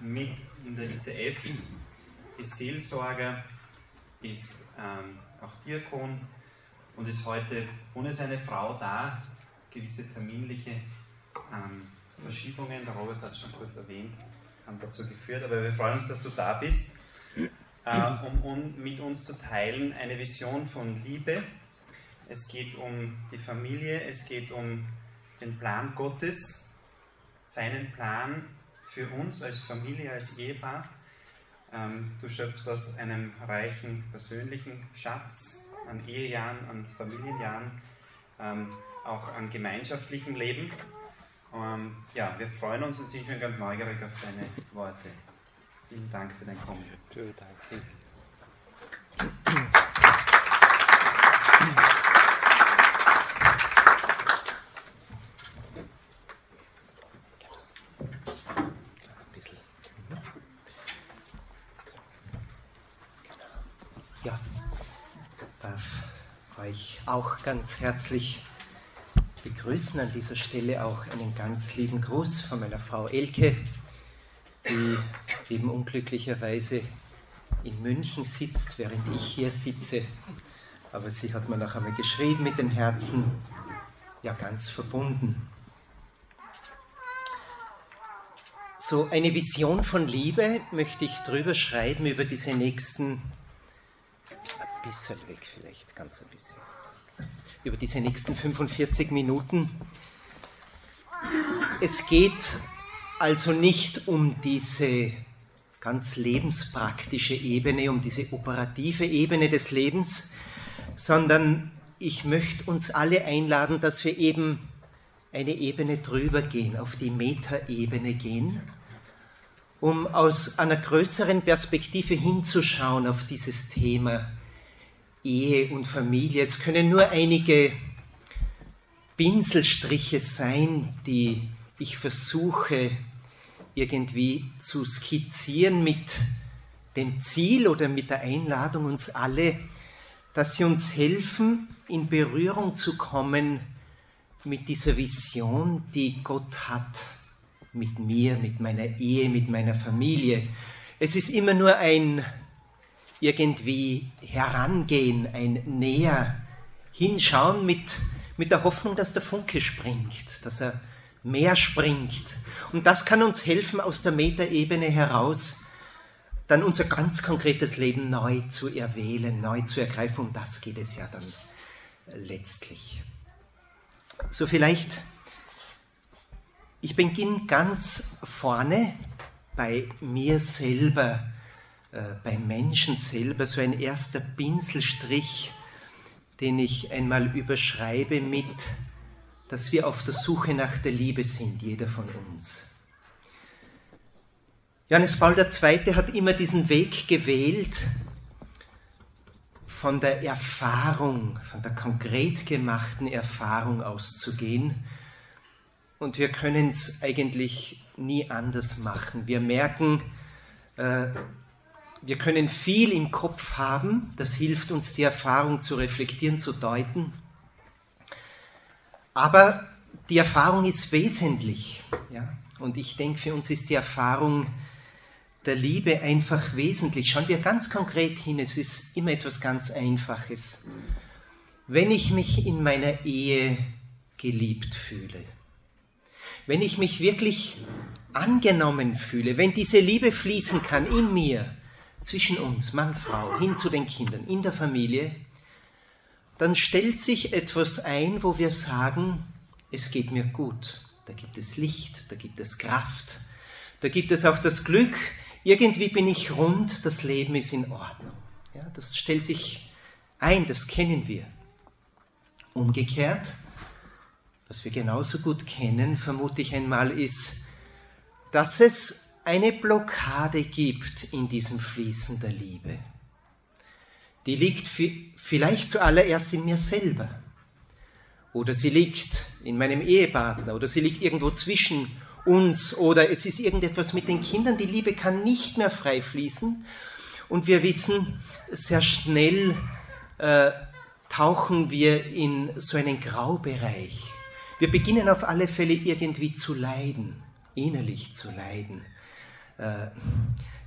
mit in der ICF, ist Seelsorger, ist ähm, auch Diakon und ist heute ohne seine Frau da. Gewisse terminliche ähm, Verschiebungen, der Robert hat es schon kurz erwähnt, haben dazu geführt, aber wir freuen uns, dass du da bist, äh, um, um mit uns zu teilen eine Vision von Liebe. Es geht um die Familie, es geht um den Plan Gottes, seinen Plan für uns als Familie, als Ehepaar. Ähm, du schöpfst aus einem reichen persönlichen Schatz an Ehejahren, an Familienjahren, ähm, auch an gemeinschaftlichem Leben. Ähm, ja, wir freuen uns und sind schon ganz neugierig auf deine Worte. Vielen Dank für dein Kommen. Vielen Dank. Auch ganz herzlich begrüßen an dieser Stelle auch einen ganz lieben Gruß von meiner Frau Elke, die eben unglücklicherweise in München sitzt, während ich hier sitze. Aber sie hat mir noch einmal geschrieben mit dem Herzen, ja ganz verbunden. So eine Vision von Liebe möchte ich drüber schreiben über diese nächsten, ein bisschen weg vielleicht, ganz ein bisschen über diese nächsten 45 Minuten. Es geht also nicht um diese ganz lebenspraktische Ebene, um diese operative Ebene des Lebens, sondern ich möchte uns alle einladen, dass wir eben eine Ebene drüber gehen, auf die Metaebene gehen, um aus einer größeren Perspektive hinzuschauen auf dieses Thema Ehe und Familie. Es können nur einige Pinselstriche sein, die ich versuche irgendwie zu skizzieren mit dem Ziel oder mit der Einladung uns alle, dass sie uns helfen, in Berührung zu kommen mit dieser Vision, die Gott hat mit mir, mit meiner Ehe, mit meiner Familie. Es ist immer nur ein irgendwie herangehen, ein näher hinschauen mit, mit der Hoffnung, dass der Funke springt, dass er mehr springt. Und das kann uns helfen, aus der Metaebene heraus dann unser ganz konkretes Leben neu zu erwählen, neu zu ergreifen. Um das geht es ja dann letztlich. So vielleicht, ich beginne ganz vorne bei mir selber äh, beim Menschen selber so ein erster Pinselstrich, den ich einmal überschreibe mit, dass wir auf der Suche nach der Liebe sind, jeder von uns. Johannes Paul II. hat immer diesen Weg gewählt, von der Erfahrung, von der konkret gemachten Erfahrung auszugehen. Und wir können es eigentlich nie anders machen. Wir merken, äh, wir können viel im Kopf haben, das hilft uns, die Erfahrung zu reflektieren, zu deuten. Aber die Erfahrung ist wesentlich. Ja? Und ich denke, für uns ist die Erfahrung der Liebe einfach wesentlich. Schauen wir ganz konkret hin, es ist immer etwas ganz Einfaches. Wenn ich mich in meiner Ehe geliebt fühle, wenn ich mich wirklich angenommen fühle, wenn diese Liebe fließen kann in mir, zwischen uns, Mann, Frau, hin zu den Kindern, in der Familie, dann stellt sich etwas ein, wo wir sagen, es geht mir gut. Da gibt es Licht, da gibt es Kraft, da gibt es auch das Glück, irgendwie bin ich rund, das Leben ist in Ordnung. Ja, das stellt sich ein, das kennen wir. Umgekehrt, was wir genauso gut kennen, vermute ich einmal, ist, dass es eine Blockade gibt in diesem Fließen der Liebe. Die liegt vielleicht zuallererst in mir selber. Oder sie liegt in meinem Ehepartner. Oder sie liegt irgendwo zwischen uns. Oder es ist irgendetwas mit den Kindern. Die Liebe kann nicht mehr frei fließen. Und wir wissen, sehr schnell äh, tauchen wir in so einen Graubereich. Wir beginnen auf alle Fälle irgendwie zu leiden, innerlich zu leiden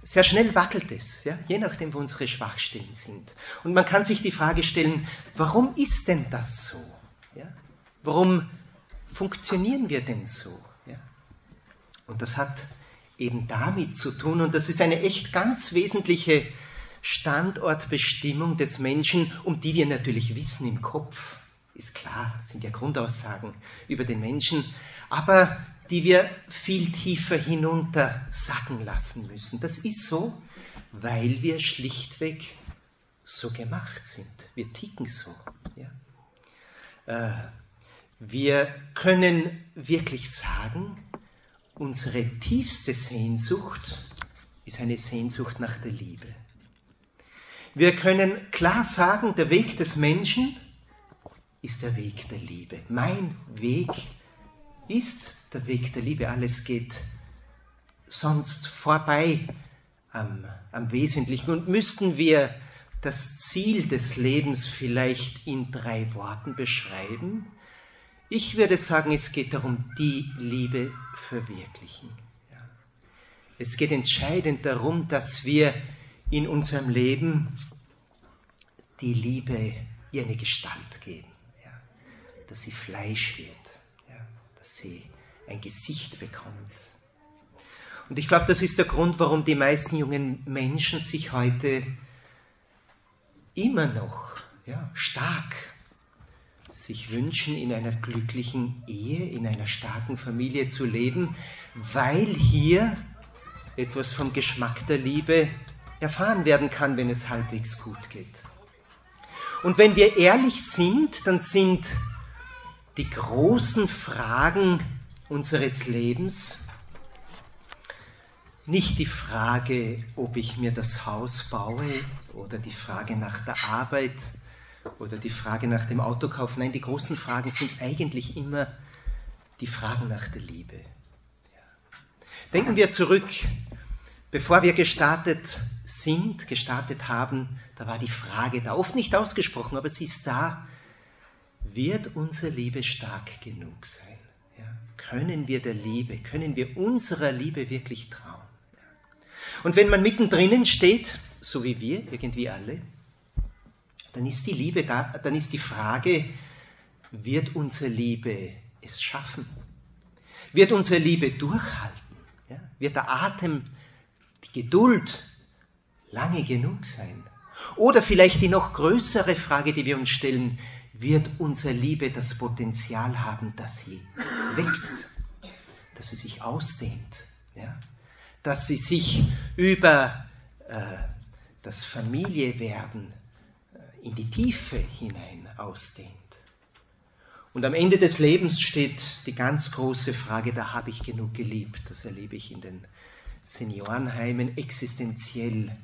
sehr schnell wackelt es, ja, je nachdem, wo unsere Schwachstellen sind. Und man kann sich die Frage stellen, warum ist denn das so? Ja? Warum funktionieren wir denn so? Ja? Und das hat eben damit zu tun, und das ist eine echt ganz wesentliche Standortbestimmung des Menschen, um die wir natürlich wissen im Kopf, ist klar, sind ja Grundaussagen über den Menschen, aber die wir viel tiefer hinunter sacken lassen müssen. Das ist so, weil wir schlichtweg so gemacht sind. Wir ticken so. Ja. Äh, wir können wirklich sagen, unsere tiefste Sehnsucht ist eine Sehnsucht nach der Liebe. Wir können klar sagen, der Weg des Menschen ist der Weg der Liebe. Mein Weg ist der Weg der Liebe. Alles geht sonst vorbei am, am Wesentlichen. Und müssten wir das Ziel des Lebens vielleicht in drei Worten beschreiben? Ich würde sagen, es geht darum, die Liebe verwirklichen. Es geht entscheidend darum, dass wir in unserem Leben die Liebe ihr eine Gestalt geben, dass sie Fleisch wird, dass sie ein Gesicht bekommt. Und ich glaube, das ist der Grund, warum die meisten jungen Menschen sich heute immer noch ja, stark sich wünschen, in einer glücklichen Ehe, in einer starken Familie zu leben, weil hier etwas vom Geschmack der Liebe erfahren werden kann, wenn es halbwegs gut geht. Und wenn wir ehrlich sind, dann sind die großen Fragen unseres Lebens nicht die Frage, ob ich mir das Haus baue oder die Frage nach der Arbeit oder die Frage nach dem Autokauf. Nein, die großen Fragen sind eigentlich immer die Fragen nach der Liebe. Denken wir zurück, bevor wir gestartet sind, gestartet haben, da war die Frage da, oft nicht ausgesprochen, aber sie ist da, wird unsere Liebe stark genug sein? Können wir der Liebe, können wir unserer Liebe wirklich trauen. Und wenn man mittendrin steht, so wie wir, irgendwie alle, dann ist die Liebe da, dann ist die Frage, wird unsere Liebe es schaffen? Wird unsere Liebe durchhalten? Ja? Wird der Atem, die Geduld lange genug sein? Oder vielleicht die noch größere Frage, die wir uns stellen, wird unsere Liebe das Potenzial haben, dass sie wächst, dass sie sich ausdehnt, ja? dass sie sich über äh, das Familiewerden äh, in die Tiefe hinein ausdehnt. Und am Ende des Lebens steht die ganz große Frage, da habe ich genug geliebt. Das erlebe ich in den Seniorenheimen existenziell,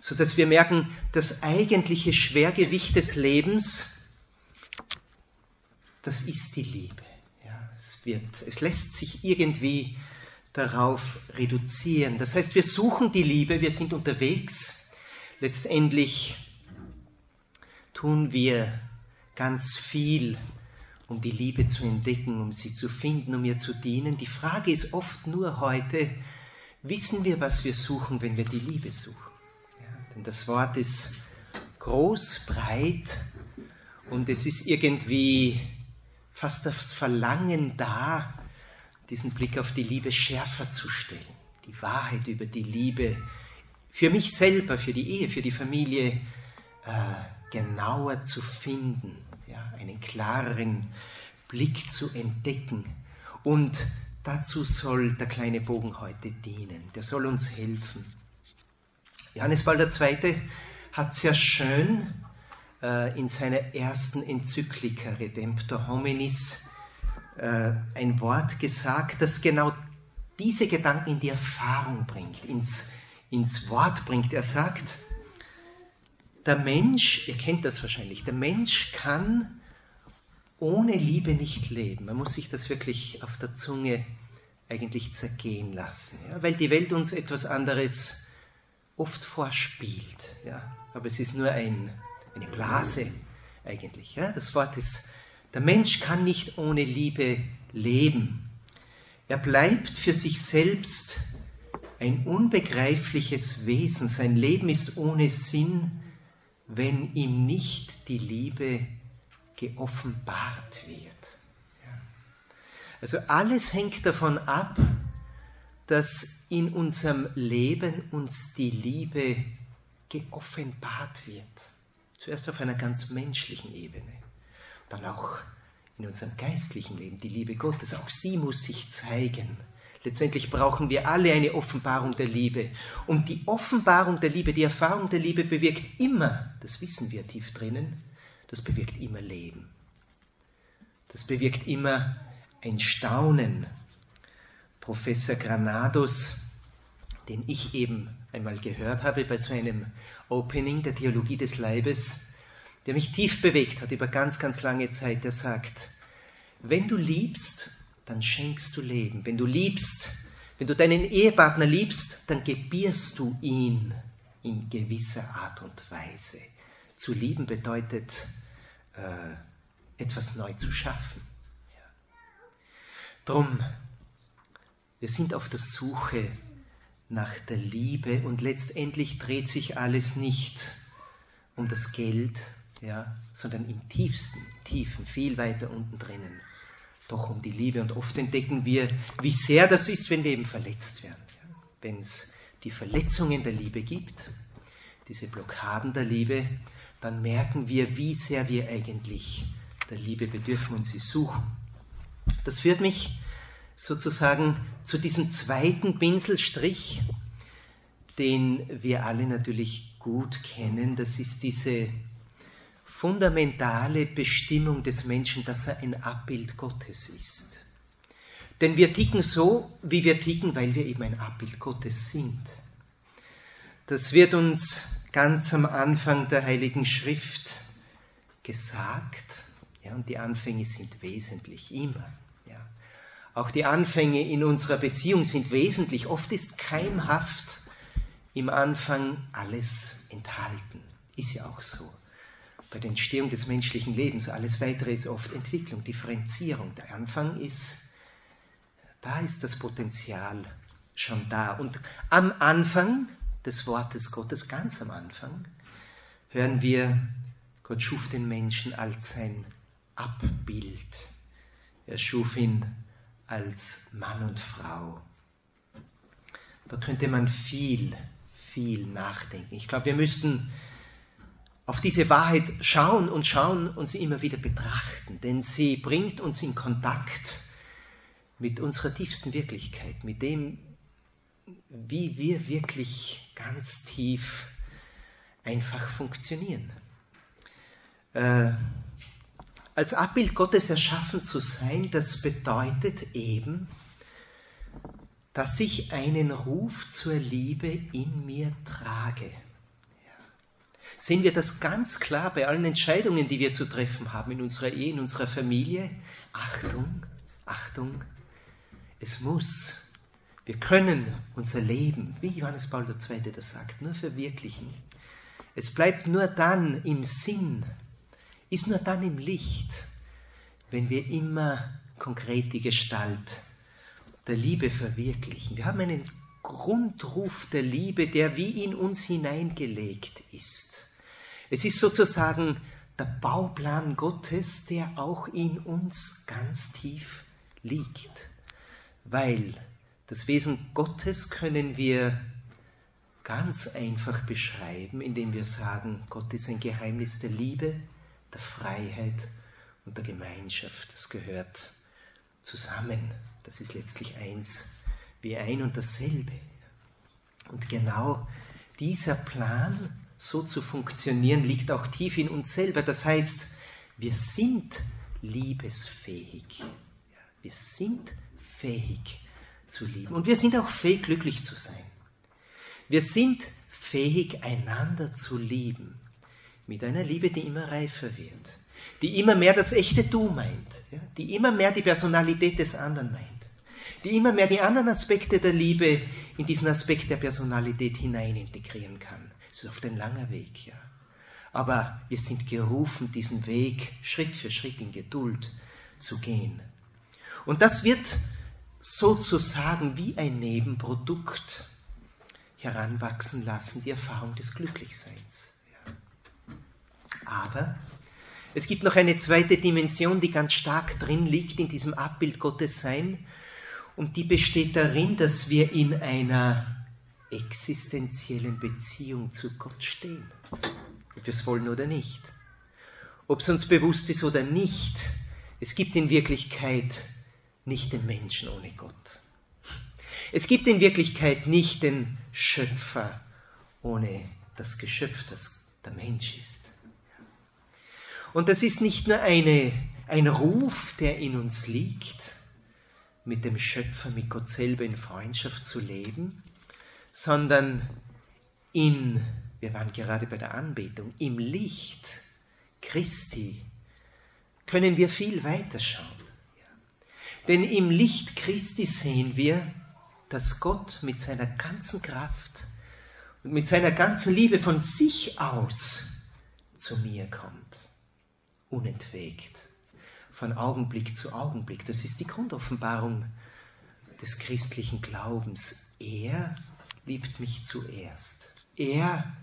sodass wir merken, das eigentliche Schwergewicht des Lebens das ist die Liebe. Ja, es, wird, es lässt sich irgendwie darauf reduzieren. Das heißt, wir suchen die Liebe, wir sind unterwegs. Letztendlich tun wir ganz viel, um die Liebe zu entdecken, um sie zu finden, um ihr zu dienen. Die Frage ist oft nur heute, wissen wir, was wir suchen, wenn wir die Liebe suchen? Ja, denn das Wort ist groß, breit und es ist irgendwie fast das Verlangen da, diesen Blick auf die Liebe schärfer zu stellen. Die Wahrheit über die Liebe für mich selber, für die Ehe, für die Familie äh, genauer zu finden, ja, einen klareren Blick zu entdecken. Und dazu soll der kleine Bogen heute dienen. Der soll uns helfen. Johannes Paul II. hat sehr schön äh, in seiner ersten Enzyklika Redemptor Hominis äh, ein Wort gesagt, das genau diese Gedanken in die Erfahrung bringt, ins, ins Wort bringt. Er sagt, der Mensch, ihr kennt das wahrscheinlich, der Mensch kann ohne Liebe nicht leben. Man muss sich das wirklich auf der Zunge eigentlich zergehen lassen, ja? weil die Welt uns etwas anderes oft vorspielt. Ja? Aber es ist nur ein eine Blase eigentlich. Ja? Das Wort ist, der Mensch kann nicht ohne Liebe leben. Er bleibt für sich selbst ein unbegreifliches Wesen. Sein Leben ist ohne Sinn, wenn ihm nicht die Liebe geoffenbart wird. Also alles hängt davon ab, dass in unserem Leben uns die Liebe geoffenbart wird. Zuerst auf einer ganz menschlichen Ebene, dann auch in unserem geistlichen Leben, die Liebe Gottes. Auch sie muss sich zeigen. Letztendlich brauchen wir alle eine Offenbarung der Liebe. Und die Offenbarung der Liebe, die Erfahrung der Liebe bewirkt immer, das wissen wir tief drinnen, das bewirkt immer Leben. Das bewirkt immer ein Staunen. Professor Granados, den ich eben einmal gehört habe bei so einem Opening der Theologie des Leibes, der mich tief bewegt hat über ganz, ganz lange Zeit, der sagt, wenn du liebst, dann schenkst du Leben. Wenn du liebst, wenn du deinen Ehepartner liebst, dann gebierst du ihn in gewisser Art und Weise. Zu lieben bedeutet, äh, etwas neu zu schaffen. Ja. Drum, wir sind auf der Suche nach der Liebe und letztendlich dreht sich alles nicht um das Geld, ja, sondern im tiefsten, tiefen, viel weiter unten drinnen doch um die Liebe. Und oft entdecken wir, wie sehr das ist, wenn wir eben verletzt werden. Wenn es die Verletzungen der Liebe gibt, diese Blockaden der Liebe, dann merken wir, wie sehr wir eigentlich der Liebe bedürfen und sie suchen. Das führt mich sozusagen zu diesem zweiten Pinselstrich, den wir alle natürlich gut kennen. Das ist diese fundamentale Bestimmung des Menschen, dass er ein Abbild Gottes ist. Denn wir ticken so, wie wir ticken, weil wir eben ein Abbild Gottes sind. Das wird uns ganz am Anfang der Heiligen Schrift gesagt. Ja, und die Anfänge sind wesentlich, immer. Auch die Anfänge in unserer Beziehung sind wesentlich. Oft ist keimhaft im Anfang alles enthalten. Ist ja auch so bei der Entstehung des menschlichen Lebens. Alles weitere ist oft Entwicklung, Differenzierung. Der Anfang ist, da ist das Potenzial schon da. Und am Anfang des Wortes Gottes, ganz am Anfang, hören wir, Gott schuf den Menschen als sein Abbild. Er schuf ihn als Mann und Frau. Da könnte man viel, viel nachdenken. Ich glaube, wir müssten auf diese Wahrheit schauen und schauen und sie immer wieder betrachten, denn sie bringt uns in Kontakt mit unserer tiefsten Wirklichkeit, mit dem, wie wir wirklich ganz tief einfach funktionieren. Äh, als Abbild Gottes erschaffen zu sein, das bedeutet eben, dass ich einen Ruf zur Liebe in mir trage sehen wir das ganz klar bei allen Entscheidungen, die wir zu treffen haben in unserer Ehe, in unserer Familie. Achtung, Achtung, es muss, wir können unser Leben, wie Johannes Paul II. das sagt, nur verwirklichen. Es bleibt nur dann im Sinn, ist nur dann im Licht, wenn wir immer konkret die Gestalt der Liebe verwirklichen. Wir haben einen Grundruf der Liebe, der wie in uns hineingelegt ist. Es ist sozusagen der Bauplan Gottes, der auch in uns ganz tief liegt. Weil das Wesen Gottes können wir ganz einfach beschreiben, indem wir sagen, Gott ist ein Geheimnis der Liebe, der Freiheit und der Gemeinschaft. Das gehört zusammen. Das ist letztlich eins wie ein und dasselbe. Und genau dieser Plan so zu funktionieren, liegt auch tief in uns selber. Das heißt, wir sind liebesfähig. Wir sind fähig zu lieben. Und wir sind auch fähig, glücklich zu sein. Wir sind fähig, einander zu lieben. Mit einer Liebe, die immer reifer wird. Die immer mehr das echte Du meint. Die immer mehr die Personalität des anderen meint. Die immer mehr die anderen Aspekte der Liebe in diesen Aspekt der Personalität hinein integrieren kann. Es ist oft ein langer Weg, ja. Aber wir sind gerufen, diesen Weg Schritt für Schritt in Geduld zu gehen. Und das wird sozusagen wie ein Nebenprodukt heranwachsen lassen, die Erfahrung des Glücklichseins. Aber es gibt noch eine zweite Dimension, die ganz stark drin liegt in diesem Abbild Gottes Sein. Und die besteht darin, dass wir in einer existenziellen Beziehung zu Gott stehen. Ob wir es wollen oder nicht. Ob es uns bewusst ist oder nicht, es gibt in Wirklichkeit nicht den Menschen ohne Gott. Es gibt in Wirklichkeit nicht den Schöpfer ohne das Geschöpf, das der Mensch ist. Und das ist nicht nur eine, ein Ruf, der in uns liegt, mit dem Schöpfer, mit Gott selber in Freundschaft zu leben, sondern in, wir waren gerade bei der Anbetung, im Licht Christi können wir viel weiter schauen. Denn im Licht Christi sehen wir, dass Gott mit seiner ganzen Kraft und mit seiner ganzen Liebe von sich aus zu mir kommt unentwegt, von Augenblick zu Augenblick. Das ist die Grundoffenbarung des christlichen Glaubens. Er liebt mich zuerst. Er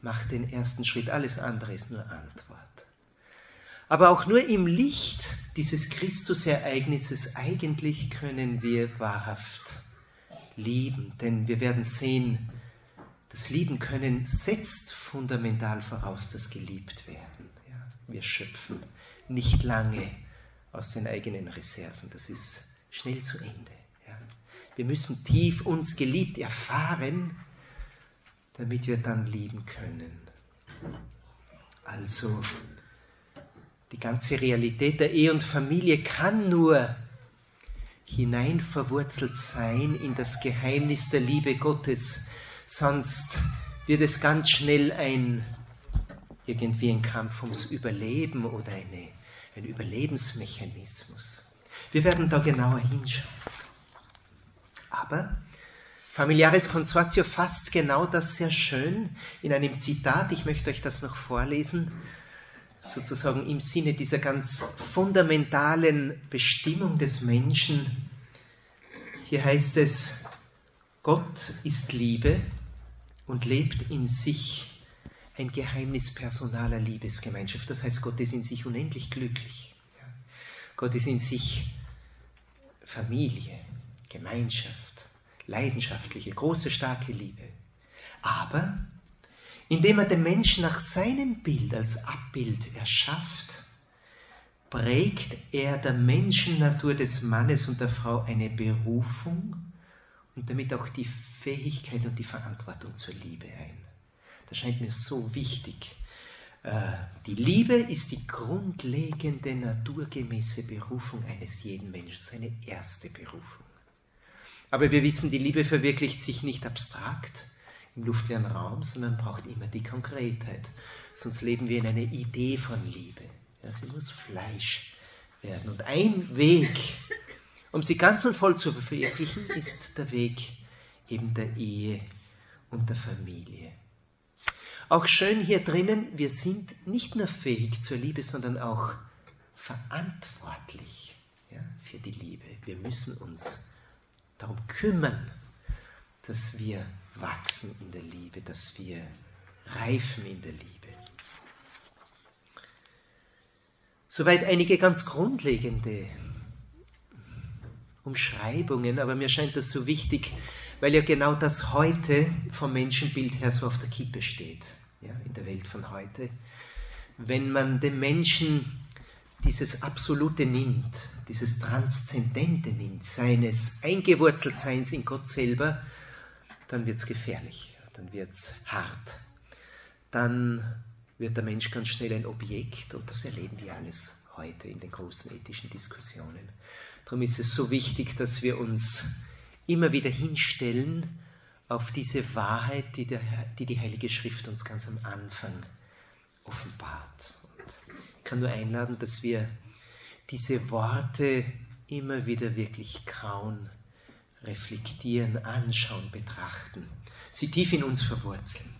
macht den ersten Schritt. Alles andere ist nur Antwort. Aber auch nur im Licht dieses Christusereignisses eigentlich können wir wahrhaft lieben. Denn wir werden sehen, das Lieben können setzt fundamental voraus das geliebt werden. Wir schöpfen nicht lange aus den eigenen Reserven. Das ist schnell zu Ende. Ja. Wir müssen tief uns geliebt erfahren, damit wir dann lieben können. Also, die ganze Realität der Ehe und Familie kann nur hinein verwurzelt sein in das Geheimnis der Liebe Gottes, sonst wird es ganz schnell ein irgendwie ein Kampf ums Überleben oder eine, ein Überlebensmechanismus. Wir werden da genauer hinschauen. Aber Familiares Consortio fasst genau das sehr schön in einem Zitat. Ich möchte euch das noch vorlesen, sozusagen im Sinne dieser ganz fundamentalen Bestimmung des Menschen. Hier heißt es, Gott ist Liebe und lebt in sich ein Geheimnis personaler Liebesgemeinschaft. Das heißt, Gott ist in sich unendlich glücklich. Gott ist in sich Familie, Gemeinschaft, leidenschaftliche, große, starke Liebe. Aber indem er den Menschen nach seinem Bild als Abbild erschafft, prägt er der Menschennatur des Mannes und der Frau eine Berufung und damit auch die Fähigkeit und die Verantwortung zur Liebe ein. Das scheint mir so wichtig. Äh, die Liebe ist die grundlegende, naturgemäße Berufung eines jeden Menschen, seine erste Berufung. Aber wir wissen, die Liebe verwirklicht sich nicht abstrakt im luftleeren Raum, sondern braucht immer die Konkretheit. Sonst leben wir in einer Idee von Liebe. Ja, sie muss Fleisch werden. Und ein Weg, um sie ganz und voll zu verwirklichen, ist der Weg eben der Ehe und der Familie. Auch schön hier drinnen, wir sind nicht nur fähig zur Liebe, sondern auch verantwortlich ja, für die Liebe. Wir müssen uns darum kümmern, dass wir wachsen in der Liebe, dass wir reifen in der Liebe. Soweit einige ganz grundlegende Umschreibungen, aber mir scheint das so wichtig, weil ja genau das heute vom Menschenbild her so auf der Kippe steht ja, in der Welt von heute. Wenn man dem Menschen dieses Absolute nimmt, dieses Transzendente nimmt, seines Eingewurzeltseins in Gott selber, dann wird es gefährlich, dann wird es hart. Dann wird der Mensch ganz schnell ein Objekt und das erleben wir alles heute in den großen ethischen Diskussionen. Darum ist es so wichtig, dass wir uns immer wieder hinstellen auf diese Wahrheit, die, der, die die Heilige Schrift uns ganz am Anfang offenbart. Und ich kann nur einladen, dass wir diese Worte immer wieder wirklich kauen, reflektieren, anschauen, betrachten, sie tief in uns verwurzeln.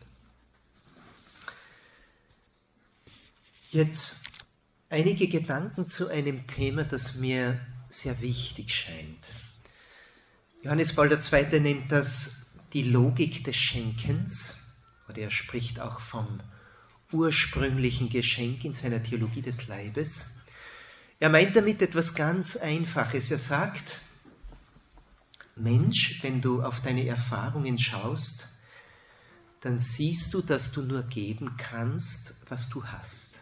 Jetzt einige Gedanken zu einem Thema, das mir sehr wichtig scheint. Johannes Paul II. nennt das die Logik des Schenkens, oder er spricht auch vom ursprünglichen Geschenk in seiner Theologie des Leibes. Er meint damit etwas ganz Einfaches. Er sagt, Mensch, wenn du auf deine Erfahrungen schaust, dann siehst du, dass du nur geben kannst, was du hast.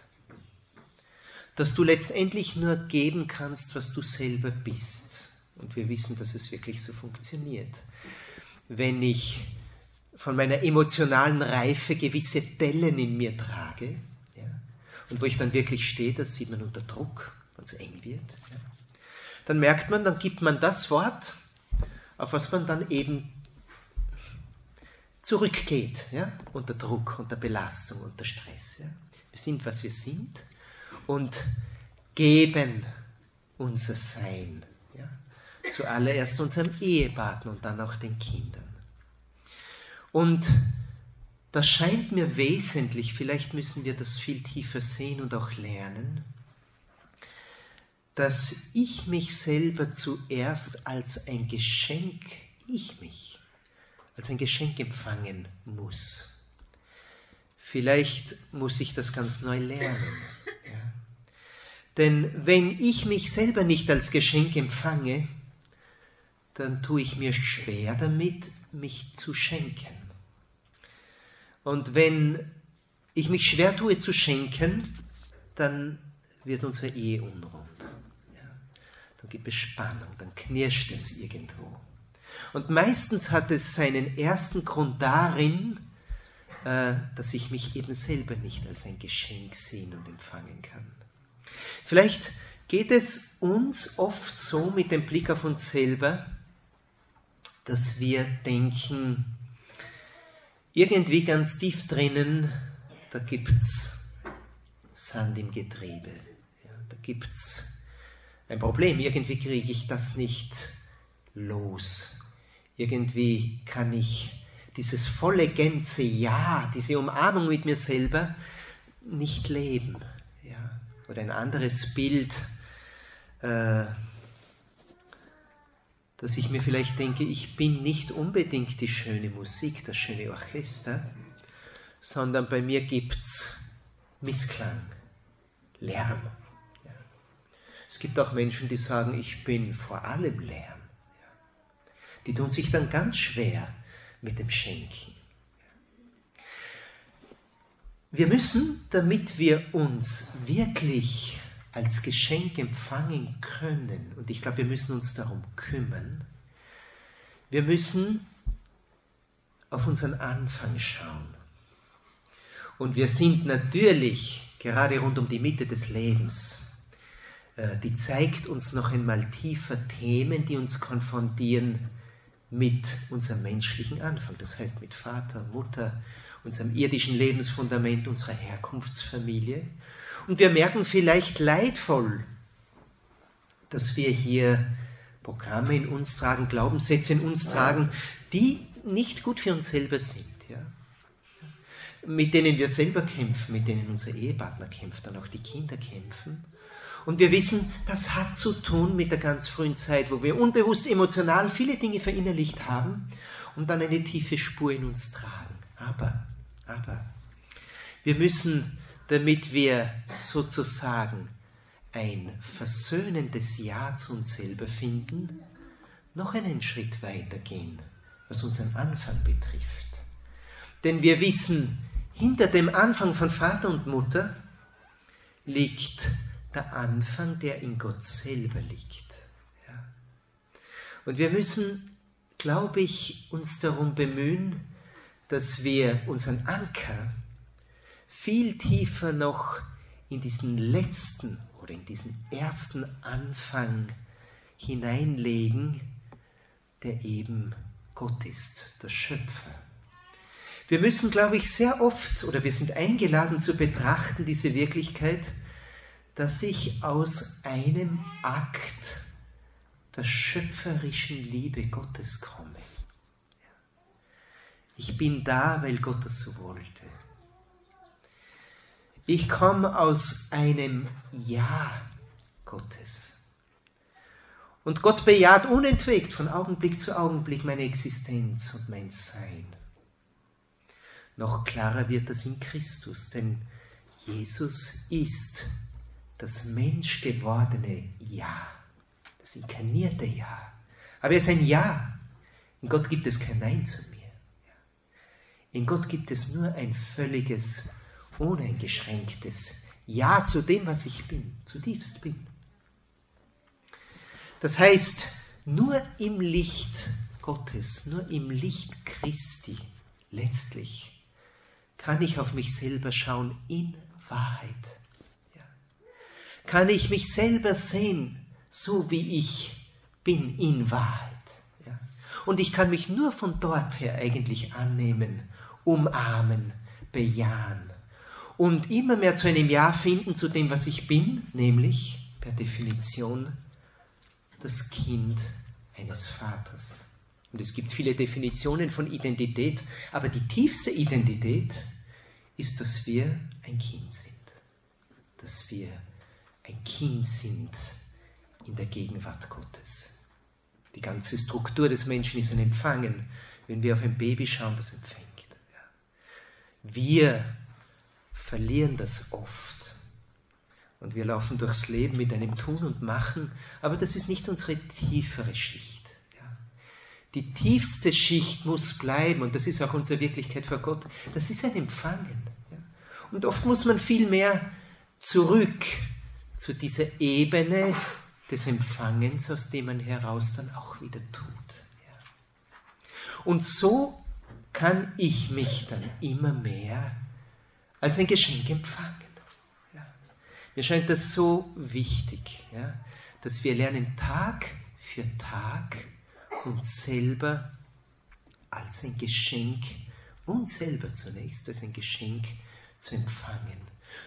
Dass du letztendlich nur geben kannst, was du selber bist. Und wir wissen, dass es wirklich so funktioniert. Wenn ich von meiner emotionalen Reife gewisse Dellen in mir trage, ja, und wo ich dann wirklich stehe, das sieht man unter Druck, wenn es eng wird, ja, dann merkt man, dann gibt man das Wort, auf was man dann eben zurückgeht, ja, unter Druck, unter Belastung, unter Stress. Ja. Wir sind, was wir sind und geben unser Sein, zuallererst unserem Ehepartner und dann auch den Kindern. Und das scheint mir wesentlich, vielleicht müssen wir das viel tiefer sehen und auch lernen, dass ich mich selber zuerst als ein Geschenk, ich mich, als ein Geschenk empfangen muss. Vielleicht muss ich das ganz neu lernen. Ja. Denn wenn ich mich selber nicht als Geschenk empfange, dann tue ich mir schwer damit, mich zu schenken. Und wenn ich mich schwer tue zu schenken, dann wird unsere Ehe unrund dann gibt es Spannung, dann knirscht es irgendwo. Und meistens hat es seinen ersten Grund darin, äh, dass ich mich eben selber nicht als ein Geschenk sehen und empfangen kann. Vielleicht geht es uns oft so mit dem Blick auf uns selber, dass wir denken, irgendwie ganz tief drinnen, da gibt es Sand im Getriebe, ja, da gibt es ein Problem. Irgendwie kriege ich das nicht los. Irgendwie kann ich dieses volle Gänze Ja, diese Umarmung mit mir selber nicht leben. Ja. Oder ein anderes Bild, äh, dass ich mir vielleicht denke, ich bin nicht unbedingt die schöne Musik, das schöne Orchester, sondern bei mir gibt es Missklang, Lärm. Es gibt auch Menschen, die sagen, ich bin vor allem Lärm. Die tun sich dann ganz schwer mit dem Schenken. Wir müssen, damit wir uns wirklich als Geschenk empfangen können, und ich glaube, wir müssen uns darum kümmern, wir müssen auf unseren Anfang schauen. Und wir sind natürlich gerade rund um die Mitte des Lebens äh, die zeigt uns noch einmal tiefer Themen, die uns konfrontieren mit unserem menschlichen Anfang, das heißt mit Vater, Mutter, unserem irdischen Lebensfundament, unserer Herkunftsfamilie. Und wir merken vielleicht leidvoll, dass wir hier Programme in uns tragen, Glaubenssätze in uns tragen, die nicht gut für uns selber sind. Ja? Mit denen wir selber kämpfen, mit denen unser Ehepartner kämpft, dann auch die Kinder kämpfen. Und wir wissen, das hat zu tun mit der ganz frühen Zeit, wo wir unbewusst emotional viele Dinge verinnerlicht haben und dann eine tiefe Spur in uns tragen. Aber, aber, wir müssen, damit wir sozusagen ein versöhnendes Ja zu uns selber finden, noch einen Schritt weiter gehen, was unseren Anfang betrifft. Denn wir wissen, hinter dem Anfang von Vater und Mutter liegt der Anfang, der in Gott selber liegt. Ja. Und wir müssen, glaube ich, uns darum bemühen, dass wir unseren Anker viel tiefer noch in diesen letzten oder in diesen ersten Anfang hineinlegen, der eben Gott ist, der Schöpfer. Wir müssen, glaube ich, sehr oft oder wir sind eingeladen zu betrachten, diese Wirklichkeit, dass ich aus einem Akt der schöpferischen Liebe Gottes komme. Ich bin da, weil Gott es so wollte. Ich komme aus einem Ja Gottes. Und Gott bejaht unentwegt von Augenblick zu Augenblick meine Existenz und mein Sein. Noch klarer wird das in Christus, denn Jesus ist das menschgewordene Ja, das inkarnierte Ja. Aber er ist ein Ja. In Gott gibt es kein Nein zu mir. In Gott gibt es nur ein völliges, uneingeschränktes Ja zu dem, was ich bin, zutiefst bin. Das heißt, nur im Licht Gottes, nur im Licht Christi letztlich kann ich auf mich selber schauen in Wahrheit. Ja. Kann ich mich selber sehen, so wie ich bin in Wahrheit. Ja. Und ich kann mich nur von dort her eigentlich annehmen, umarmen, bejahen und immer mehr zu einem Ja finden zu dem, was ich bin, nämlich per Definition das Kind eines Vaters. Und es gibt viele Definitionen von Identität, aber die tiefste Identität ist, dass wir ein Kind sind. Dass wir ein Kind sind in der Gegenwart Gottes. Die ganze Struktur des Menschen ist ein Empfangen. Wenn wir auf ein Baby schauen, das empfängt. Wir verlieren das oft. Und wir laufen durchs Leben mit einem Tun und Machen, aber das ist nicht unsere tiefere Schicht. Die tiefste Schicht muss bleiben, und das ist auch unsere Wirklichkeit vor Gott, das ist ein Empfangen. Und oft muss man viel mehr zurück zu dieser Ebene des Empfangens, aus dem man heraus dann auch wieder tut. Und so kann ich mich dann immer mehr als ein Geschenk empfangen. Mir scheint das so wichtig, ja, dass wir lernen Tag für Tag uns selber als ein Geschenk, uns selber zunächst als ein Geschenk zu empfangen.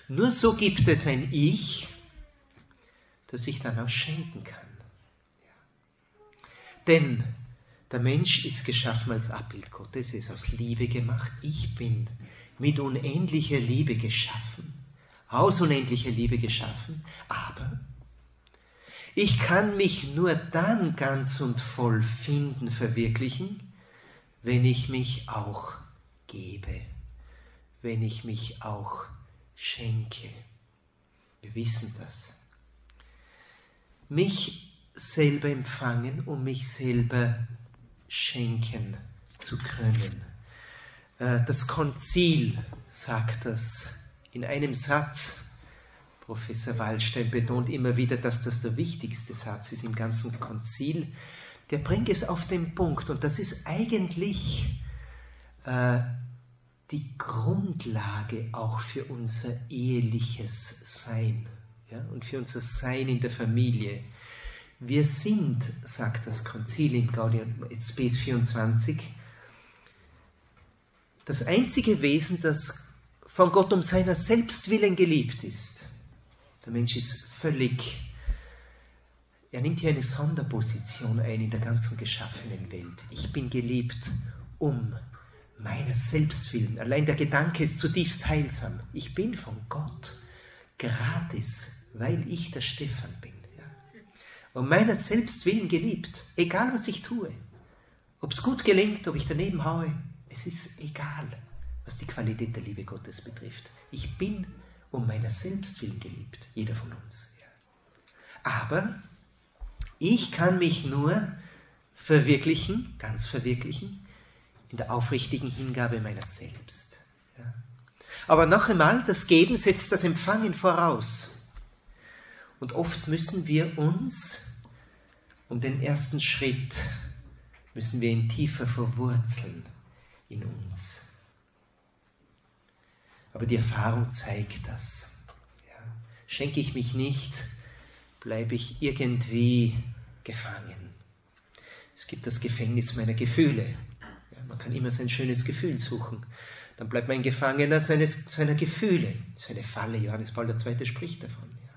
Nur so gibt es ein Ich, das ich dann auch schenken kann. Ja. Denn der Mensch ist geschaffen als Abbild Gottes, er ist aus Liebe gemacht. Ich bin mit unendlicher Liebe geschaffen, aus unendlicher Liebe geschaffen, aber ich kann mich nur dann ganz und voll finden, verwirklichen, wenn ich mich auch gebe, wenn ich mich auch schenke. Wir wissen das. Mich selber empfangen, um mich selber schenken zu können. Äh, das Konzil sagt das in einem Satz. Professor Wallstein betont immer wieder, dass das der wichtigste Satz ist im ganzen Konzil. Der bringt es auf den Punkt und das ist eigentlich äh, die Grundlage auch für unser eheliches Sein ja, und für unser Sein in der Familie. Wir sind, sagt das Konzil in Gaudium et Spes 24, das einzige Wesen, das von Gott um seiner selbst willen geliebt ist. Der Mensch ist völlig, er nimmt hier eine Sonderposition ein in der ganzen geschaffenen Welt. Ich bin geliebt um meiner selbst willen. Allein der Gedanke ist zutiefst heilsam. Ich bin von Gott gratis, weil ich der Stefan bin. Ja. Um meiner selbst willen geliebt, egal was ich tue. Ob es gut gelingt, ob ich daneben haue, es ist egal, was die Qualität der Liebe Gottes betrifft. Ich bin um meiner selbst willen geliebt, jeder von uns. Aber ich kann mich nur verwirklichen, ganz verwirklichen, in der aufrichtigen Hingabe meiner selbst. Aber noch einmal, das Geben setzt das Empfangen voraus. Und oft müssen wir uns um den ersten Schritt, müssen wir ihn tiefer verwurzeln in uns. Aber die Erfahrung zeigt das. Ja. Schenke ich mich nicht, bleibe ich irgendwie gefangen. Es gibt das Gefängnis meiner Gefühle. Man kann immer sein schönes Gefühl suchen. Dann bleibt man Gefangener seines, seiner Gefühle. Das ist eine Falle, Johannes Paul II. spricht davon. Ja.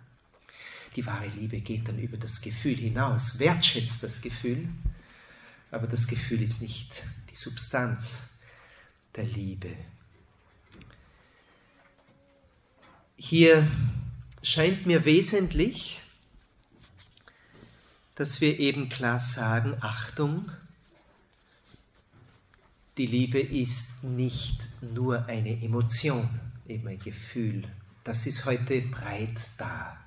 Die wahre Liebe geht dann über das Gefühl hinaus, wertschätzt das Gefühl, aber das Gefühl ist nicht die Substanz der Liebe. Hier scheint mir wesentlich, dass wir eben klar sagen, Achtung, die Liebe ist nicht nur eine Emotion, eben ein Gefühl. Das ist heute breit da.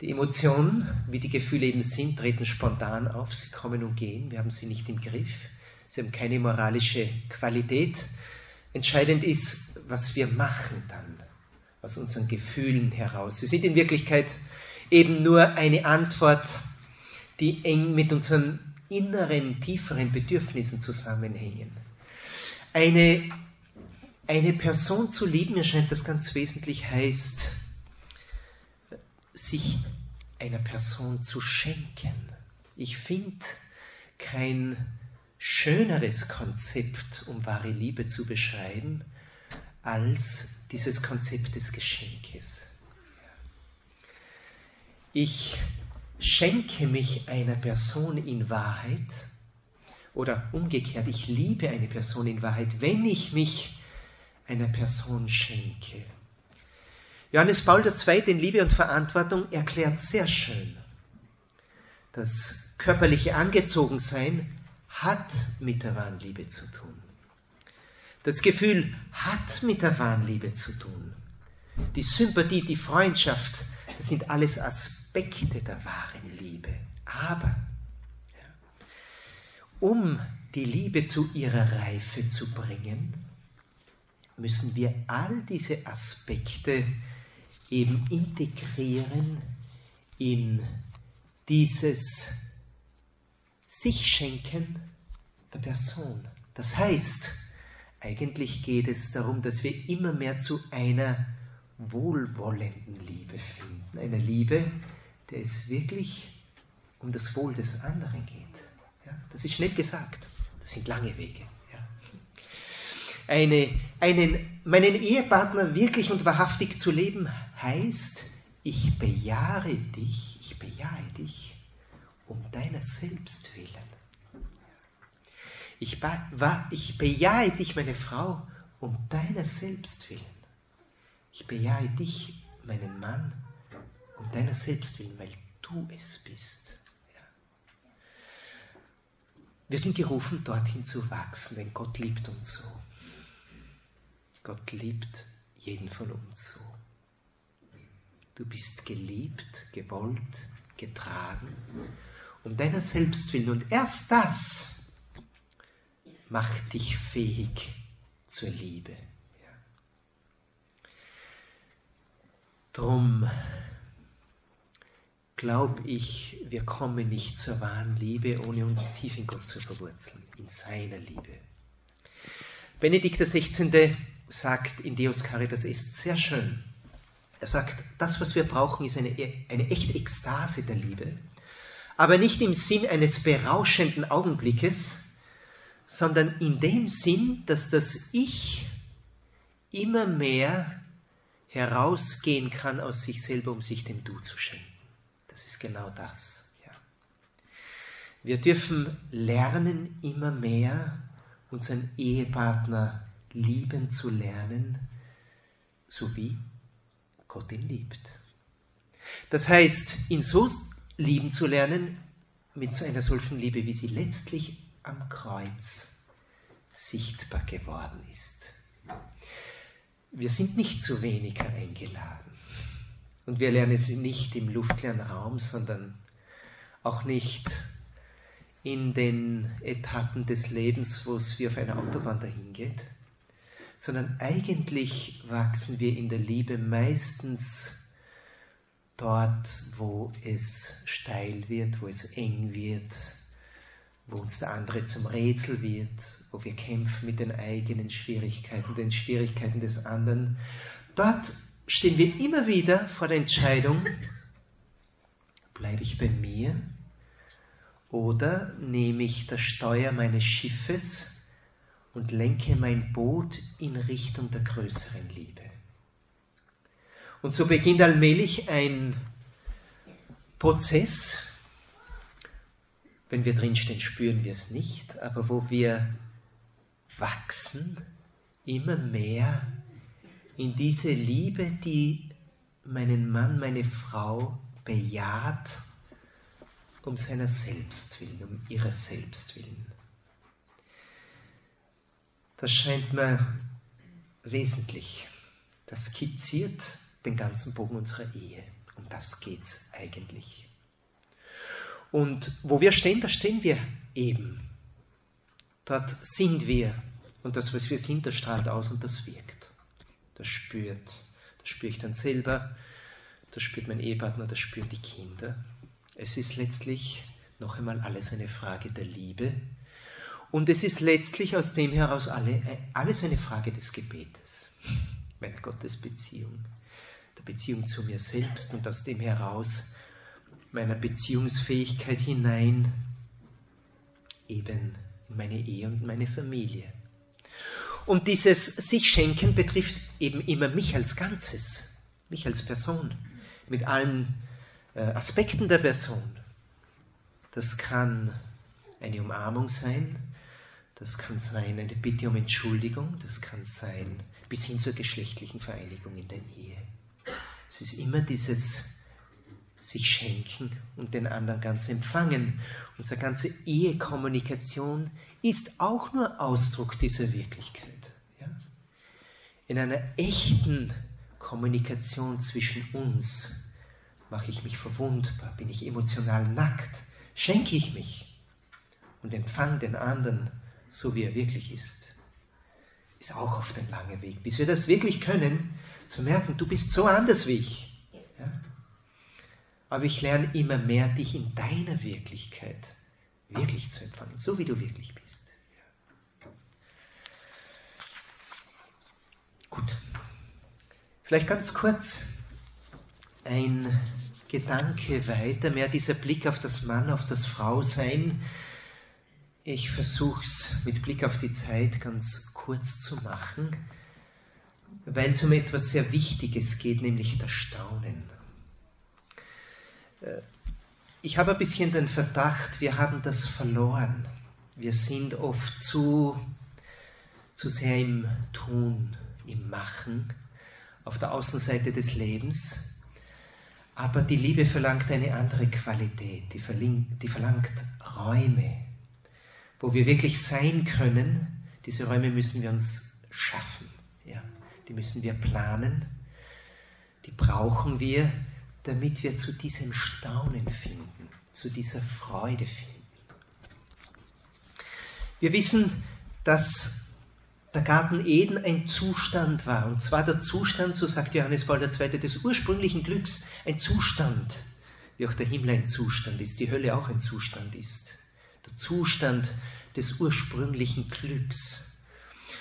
Die Emotionen, wie die Gefühle eben sind, treten spontan auf, sie kommen und gehen, wir haben sie nicht im Griff, sie haben keine moralische Qualität. Entscheidend ist, was wir machen dann aus unseren Gefühlen heraus. Sie sind in Wirklichkeit eben nur eine Antwort, die eng mit unseren inneren, tieferen Bedürfnissen zusammenhängen. Eine, eine Person zu lieben, mir scheint das ganz wesentlich, heißt, sich einer Person zu schenken. Ich finde kein schöneres Konzept, um wahre Liebe zu beschreiben, als dieses Konzept des Geschenkes. Ich schenke mich einer Person in Wahrheit oder umgekehrt, ich liebe eine Person in Wahrheit, wenn ich mich einer Person schenke. Johannes Paul II. in Liebe und Verantwortung erklärt sehr schön, das körperliche Angezogensein hat mit der wahren Liebe zu tun. Das Gefühl hat mit der wahren Liebe zu tun. Die Sympathie, die Freundschaft, das sind alles Aspekte der wahren Liebe. Aber um die Liebe zu ihrer Reife zu bringen, müssen wir all diese Aspekte eben integrieren in dieses sich schenken der Person. Das heißt, eigentlich geht es darum, dass wir immer mehr zu einer wohlwollenden Liebe finden. Einer Liebe, der es wirklich um das Wohl des anderen geht. Ja, das ist schnell gesagt. Das sind lange Wege. Ja. Eine, einen, meinen Ehepartner wirklich und wahrhaftig zu leben heißt, ich bejahe dich, ich bejahe dich um deiner selbst willen. Ich, ich bejahe dich, meine Frau, um deiner selbst willen. Ich bejahe dich, meinen Mann, um deiner selbst willen, weil du es bist. Ja. Wir sind gerufen, dorthin zu wachsen, denn Gott liebt uns so. Gott liebt jeden von uns so. Du bist geliebt, gewollt, getragen, um deiner selbst willen. Und erst das macht dich fähig zur Liebe. Drum glaube ich, wir kommen nicht zur wahren Liebe, ohne uns tief in Gott zu verwurzeln, in seiner Liebe. Benedikt XVI. sagt in Deus Caritas ist sehr schön. Er sagt, das, was wir brauchen, ist eine, eine echte Ekstase der Liebe, aber nicht im Sinn eines berauschenden Augenblickes, sondern in dem Sinn, dass das Ich immer mehr herausgehen kann aus sich selber, um sich dem Du zu schenken. Das ist genau das. Ja. Wir dürfen lernen, immer mehr unseren Ehepartner lieben zu lernen, so wie Gott ihn liebt. Das heißt, ihn so lieben zu lernen, mit so einer solchen Liebe, wie sie letztlich am Kreuz sichtbar geworden ist wir sind nicht zu weniger eingeladen. Und wir lernen sie nicht im luftleeren Raum, sondern auch nicht in den Etappen des Lebens, wo es wie auf einer Autobahn dahin geht, sondern eigentlich wachsen wir in der Liebe meistens dort, wo es steil wird, wo es eng wird, wo uns der andere zum Rätsel wird, wo wir kämpfen mit den eigenen Schwierigkeiten, den Schwierigkeiten des anderen. Dort stehen wir immer wieder vor der Entscheidung, bleibe ich bei mir oder nehme ich das Steuer meines Schiffes und lenke mein Boot in Richtung der größeren Liebe. Und so beginnt allmählich ein Prozess, wenn wir drinstehen, spüren wir es nicht, aber wo wir wachsen, immer mehr in diese Liebe, die meinen Mann, meine Frau bejaht um seiner selbst willen, um ihres selbst willen. Das scheint mir wesentlich. Das skizziert den ganzen Bogen unserer Ehe. Um das geht es eigentlich. Und wo wir stehen, da stehen wir eben. Dort sind wir. Und das, was wir sind, das strahlt aus und das wirkt. Das spürt. Das spüre ich dann selber. Das spürt mein Ehepartner, das spüren die Kinder. Es ist letztlich noch einmal alles eine Frage der Liebe. Und es ist letztlich aus dem heraus alle, alles eine Frage des Gebetes, meiner Gottesbeziehung, Beziehung zu mir selbst und aus dem heraus meiner Beziehungsfähigkeit hinein eben in meine Ehe und meine Familie. Und dieses sich schenken betrifft eben immer mich als Ganzes, mich als Person, mit allen äh, Aspekten der Person. Das kann eine Umarmung sein, das kann sein eine Bitte um Entschuldigung, das kann sein bis hin zur geschlechtlichen Vereinigung in der Ehe. Es ist immer dieses sich schenken und den anderen ganz empfangen. Unsere ganze Ehekommunikation ist auch nur Ausdruck dieser Wirklichkeit. Ja? In einer echten Kommunikation zwischen uns mache ich mich verwundbar, bin ich emotional nackt, schenke ich mich und empfange den anderen so, wie er wirklich ist. Ist auch oft ein langer Weg, bis wir das wirklich können, zu merken, du bist so anders wie ich. Ja? Aber ich lerne immer mehr, dich in deiner Wirklichkeit wirklich zu empfangen, so wie du wirklich bist. Gut. Vielleicht ganz kurz ein Gedanke weiter, mehr dieser Blick auf das Mann, auf das Frausein. Ich versuche es mit Blick auf die Zeit ganz kurz zu machen, weil es um etwas sehr Wichtiges geht, nämlich das Staunen. Äh, ich habe ein bisschen den Verdacht, wir haben das verloren. Wir sind oft zu, zu sehr im Tun, im Machen, auf der Außenseite des Lebens. Aber die Liebe verlangt eine andere Qualität, die, verlangt, die verlangt Räume, wo wir wirklich sein können. Diese Räume müssen wir uns schaffen. Ja? Die müssen wir planen. Die brauchen wir, damit wir zu diesem Staunen finden, zu dieser Freude finden. Wir wissen, dass der Garten Eden ein Zustand war, und zwar der Zustand, so sagt Johannes Paul II., des ursprünglichen Glücks, ein Zustand, wie auch der Himmel ein Zustand ist, die Hölle auch ein Zustand ist. Der Zustand des ursprünglichen Glücks.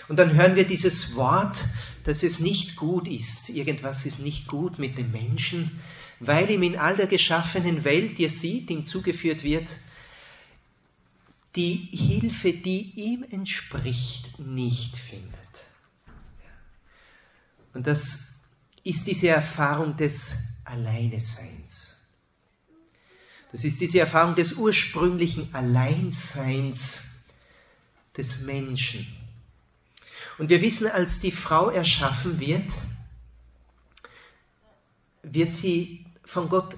Und dann hören wir dieses Wort, dass es nicht gut ist, irgendwas ist nicht gut mit dem Menschen, weil ihm in all der geschaffenen Welt, die er sieht, ihm zugeführt wird, die Hilfe, die ihm entspricht, nicht findet. Und das ist diese Erfahrung des Alleineseins. Das ist diese Erfahrung des ursprünglichen Alleinseins des Menschen. Und wir wissen, als die Frau erschaffen wird, wird sie von Gott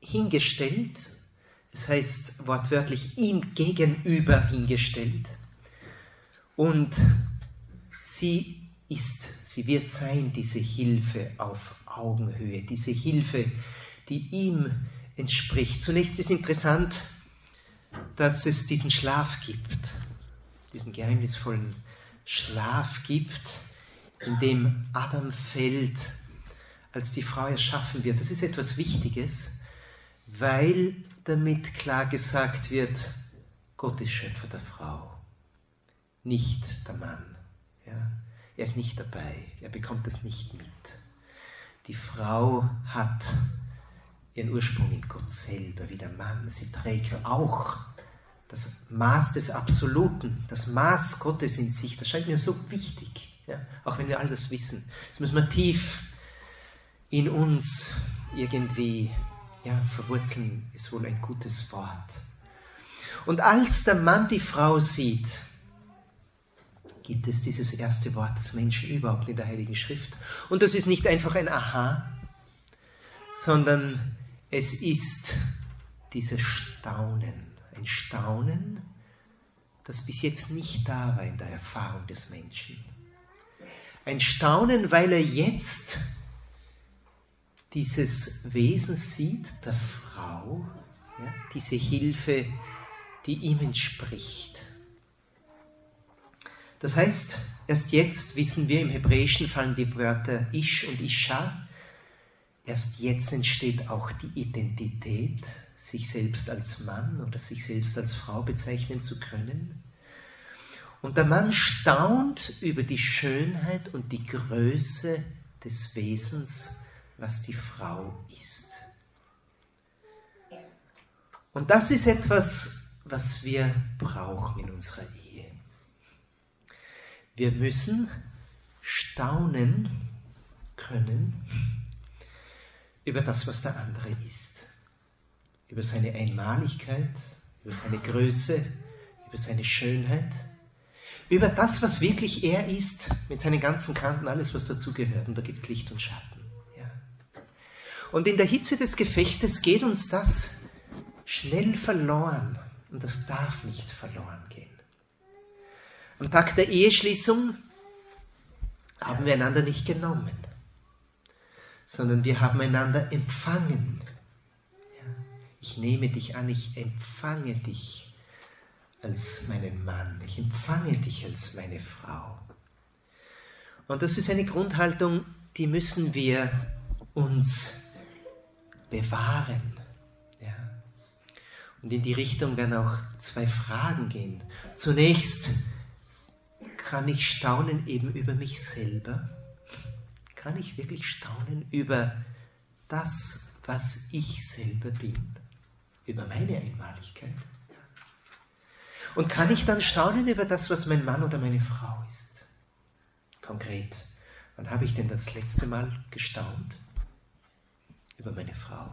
hingestellt, das heißt wortwörtlich ihm gegenüber hingestellt. Und sie ist, sie wird sein, diese Hilfe auf Augenhöhe, diese Hilfe, die ihm entspricht. Zunächst ist interessant, dass es diesen Schlaf gibt, diesen geheimnisvollen Schlaf gibt, in dem Adam fällt als die Frau erschaffen wird. Das ist etwas Wichtiges, weil damit klar gesagt wird, Gott ist Schöpfer der Frau, nicht der Mann. Ja? Er ist nicht dabei, er bekommt das nicht mit. Die Frau hat ihren Ursprung in Gott selber, wie der Mann. Sie trägt auch das Maß des Absoluten, das Maß Gottes in sich. Das scheint mir so wichtig, ja? auch wenn wir all das wissen. Das müssen wir tief in uns irgendwie ja, verwurzeln, ist wohl ein gutes Wort. Und als der Mann die Frau sieht, gibt es dieses erste Wort des Menschen überhaupt in der Heiligen Schrift. Und das ist nicht einfach ein Aha, sondern es ist dieses Staunen. Ein Staunen, das bis jetzt nicht da war in der Erfahrung des Menschen. Ein Staunen, weil er jetzt dieses Wesen sieht, der Frau, ja, diese Hilfe, die ihm entspricht. Das heißt, erst jetzt wissen wir, im Hebräischen fallen die Wörter Ish und Isha. Erst jetzt entsteht auch die Identität, sich selbst als Mann oder sich selbst als Frau bezeichnen zu können. Und der Mann staunt über die Schönheit und die Größe des Wesens, was die Frau ist. Und das ist etwas, was wir brauchen in unserer Ehe. Wir müssen staunen können über das, was der andere ist. Über seine Einmaligkeit, über seine Größe, über seine Schönheit, über das, was wirklich er ist, mit seinen ganzen Kanten, alles, was dazugehört. Und da gibt es Licht und Schatten. Ja. Und in der Hitze des Gefechtes geht uns das schnell verloren. Und das darf nicht verloren gehen. Am Tag der Eheschließung haben wir einander nicht genommen, sondern wir haben einander empfangen. Ja. Ich nehme dich an, ich empfange dich als meinen Mann, ich empfange dich als meine Frau. Und das ist eine Grundhaltung, die müssen wir uns bewahren. Und in die Richtung werden auch zwei Fragen gehen. Zunächst, kann ich staunen eben über mich selber? Kann ich wirklich staunen über das, was ich selber bin? Über meine Einmaligkeit? Und kann ich dann staunen über das, was mein Mann oder meine Frau ist? Konkret, wann habe ich denn das letzte Mal gestaunt? Über meine Frau.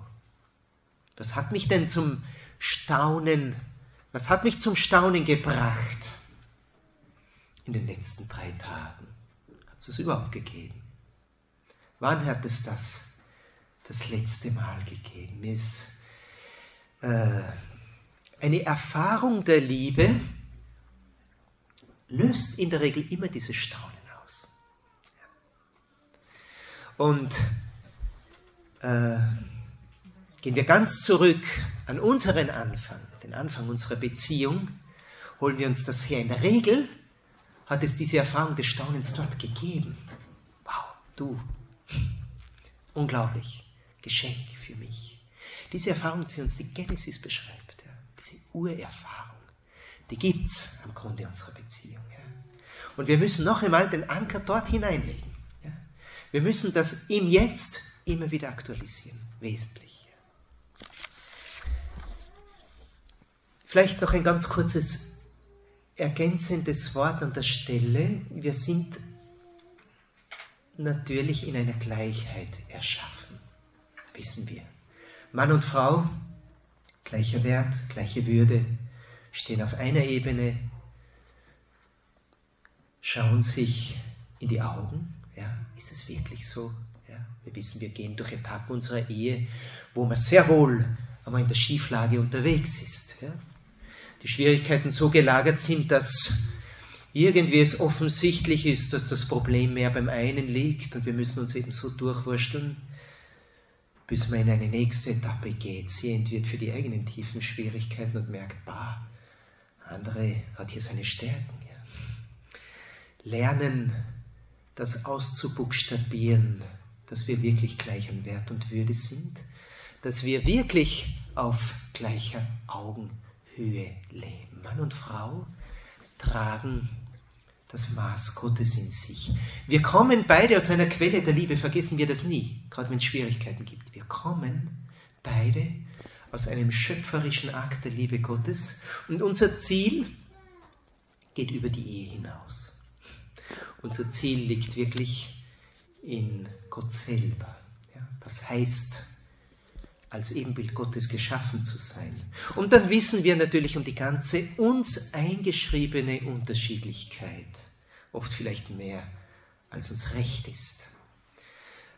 Was hat mich denn zum Staunen, was hat mich zum Staunen gebracht in den letzten drei Tagen? Hat es überhaupt gegeben? Wann hat es das das letzte Mal gegeben? Mir ist eine Erfahrung der Liebe löst in der Regel immer dieses Staunen aus. Und äh, Gehen wir ganz zurück an unseren Anfang, den Anfang unserer Beziehung, holen wir uns das her. In der Regel hat es diese Erfahrung des Staunens dort gegeben. Wow, du, unglaublich, Geschenk für mich. Diese Erfahrung, die uns die Genesis beschreibt, ja, diese Urerfahrung, die gibt es am Grunde unserer Beziehung. Ja. Und wir müssen noch einmal den Anker dort hineinlegen. Ja. Wir müssen das im Jetzt immer wieder aktualisieren, wesentlich. Vielleicht noch ein ganz kurzes ergänzendes Wort an der Stelle. Wir sind natürlich in einer Gleichheit erschaffen, wissen wir. Mann und Frau, gleicher Wert, gleiche Würde, stehen auf einer Ebene, schauen sich in die Augen. Ja, ist es wirklich so? Ja, wir wissen, wir gehen durch Etappen unserer Ehe, wo man sehr wohl aber in der Schieflage unterwegs ist. Ja die Schwierigkeiten so gelagert sind, dass irgendwie es offensichtlich ist, dass das Problem mehr beim einen liegt und wir müssen uns eben so durchwursteln, bis man in eine nächste Etappe geht, sehend wird für die eigenen tiefen Schwierigkeiten und merkt, bah, andere hat hier seine Stärken. Ja. Lernen, das auszubuchstabieren, dass wir wirklich gleich an Wert und Würde sind, dass wir wirklich auf gleicher Augenhöhe Höhe leben. Mann und Frau tragen das Maß Gottes in sich. Wir kommen beide aus einer Quelle der Liebe, vergessen wir das nie, gerade wenn es Schwierigkeiten gibt. Wir kommen beide aus einem schöpferischen Akt der Liebe Gottes und unser Ziel geht über die Ehe hinaus. Unser Ziel liegt wirklich in Gott selber. Ja, das heißt, als Ebenbild Gottes geschaffen zu sein. Und dann wissen wir natürlich um die ganze uns eingeschriebene Unterschiedlichkeit, oft vielleicht mehr, als uns recht ist.